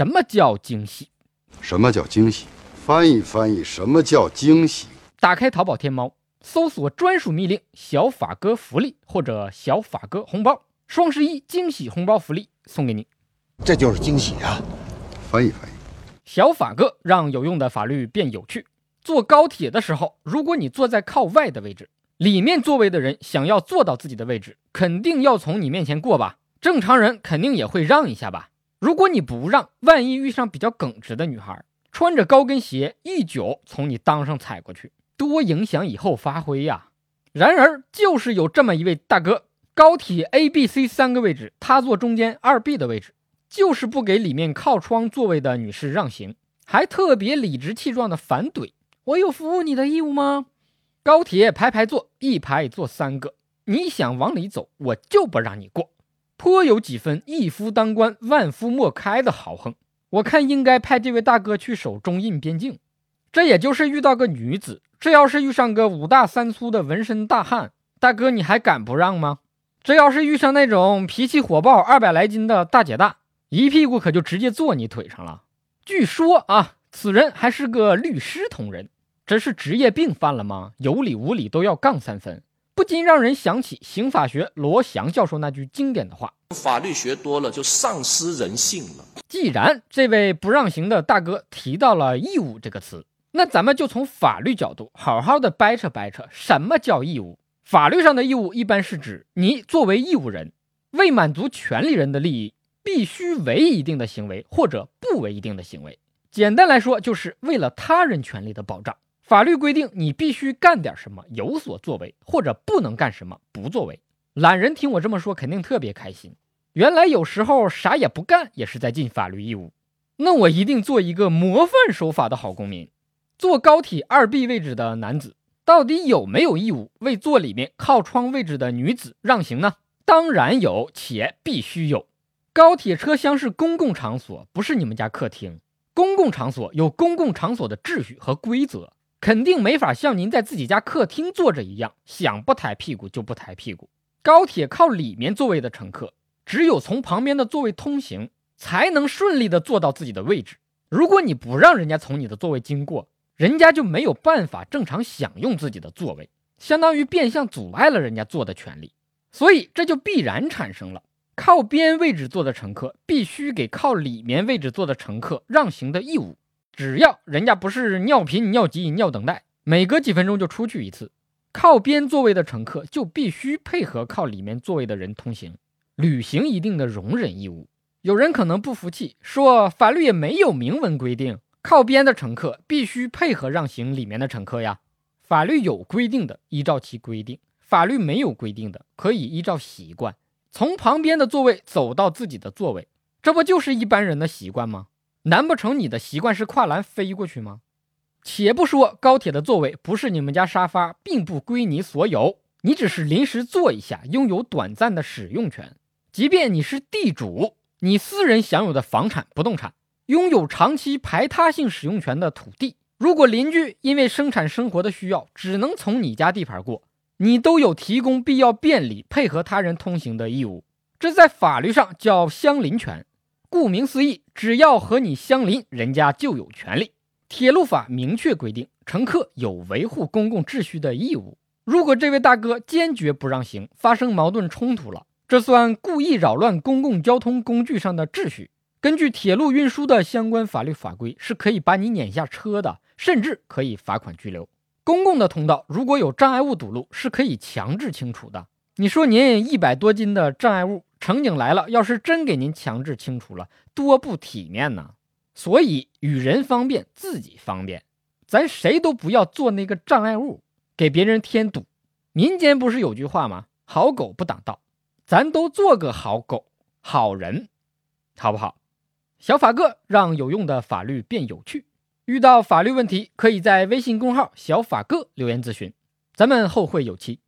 什么叫惊喜？什么叫惊喜？翻译翻译，什么叫惊喜？打开淘宝天猫，搜索专属密令“小法哥福利”或者“小法哥红包”，双十一惊喜红包福利送给你。这就是惊喜啊！翻译翻译，小法哥让有用的法律变有趣。坐高铁的时候，如果你坐在靠外的位置，里面座位的人想要坐到自己的位置，肯定要从你面前过吧？正常人肯定也会让一下吧？如果你不让，万一遇上比较耿直的女孩，穿着高跟鞋，一脚从你裆上踩过去，多影响以后发挥呀！然而，就是有这么一位大哥，高铁 A、B、C 三个位置，他坐中间二 B 的位置。就是不给里面靠窗座位的女士让行，还特别理直气壮的反怼：“我有服务你的义务吗？”高铁排排坐，一排坐三个，你想往里走，我就不让你过，颇有几分一夫当关，万夫莫开的豪横。我看应该派这位大哥去守中印边境。这也就是遇到个女子，这要是遇上个五大三粗的纹身大汉，大哥你还敢不让吗？这要是遇上那种脾气火爆、二百来斤的大姐大。一屁股可就直接坐你腿上了。据说啊，此人还是个律师同仁，这是职业病犯了吗？有理无理都要杠三分，不禁让人想起刑法学罗翔教授那句经典的话：法律学多了就丧失人性了。既然这位不让行的大哥提到了义务这个词，那咱们就从法律角度好好的掰扯掰扯，什么叫义务？法律上的义务一般是指你作为义务人，为满足权利人的利益。必须为一定的行为，或者不为一定的行为。简单来说，就是为了他人权利的保障。法律规定你必须干点什么，有所作为，或者不能干什么，不作为。懒人听我这么说，肯定特别开心。原来有时候啥也不干也是在尽法律义务。那我一定做一个模范守法的好公民。坐高铁二 B 位置的男子，到底有没有义务为坐里面靠窗位置的女子让行呢？当然有，且必须有。高铁车厢是公共场所，不是你们家客厅。公共场所有公共场所的秩序和规则，肯定没法像您在自己家客厅坐着一样，想不抬屁股就不抬屁股。高铁靠里面座位的乘客，只有从旁边的座位通行，才能顺利的坐到自己的位置。如果你不让人家从你的座位经过，人家就没有办法正常享用自己的座位，相当于变相阻碍了人家坐的权利。所以这就必然产生了。靠边位置坐的乘客必须给靠里面位置坐的乘客让行的义务，只要人家不是尿频、尿急、尿等待，每隔几分钟就出去一次，靠边座位的乘客就必须配合靠里面座位的人通行，履行一定的容忍义务。有人可能不服气，说法律也没有明文规定靠边的乘客必须配合让行里面的乘客呀。法律有规定的，依照其规定；法律没有规定的，可以依照习惯。从旁边的座位走到自己的座位，这不就是一般人的习惯吗？难不成你的习惯是跨栏飞过去吗？且不说高铁的座位不是你们家沙发，并不归你所有，你只是临时坐一下，拥有短暂的使用权。即便你是地主，你私人享有的房产、不动产，拥有长期排他性使用权的土地，如果邻居因为生产生活的需要，只能从你家地盘过。你都有提供必要便利、配合他人通行的义务，这在法律上叫相邻权。顾名思义，只要和你相邻，人家就有权利。铁路法明确规定，乘客有维护公共秩序的义务。如果这位大哥坚决不让行，发生矛盾冲突了，这算故意扰乱公共交通工具上的秩序。根据铁路运输的相关法律法规，是可以把你撵下车的，甚至可以罚款拘留。公共的通道如果有障碍物堵路，是可以强制清除的。你说您一百多斤的障碍物，乘警来了，要是真给您强制清除了，多不体面呢。所以与人方便，自己方便，咱谁都不要做那个障碍物，给别人添堵。民间不是有句话吗？好狗不挡道，咱都做个好狗、好人，好不好？小法哥让有用的法律变有趣。遇到法律问题，可以在微信公号“小法哥”留言咨询，咱们后会有期。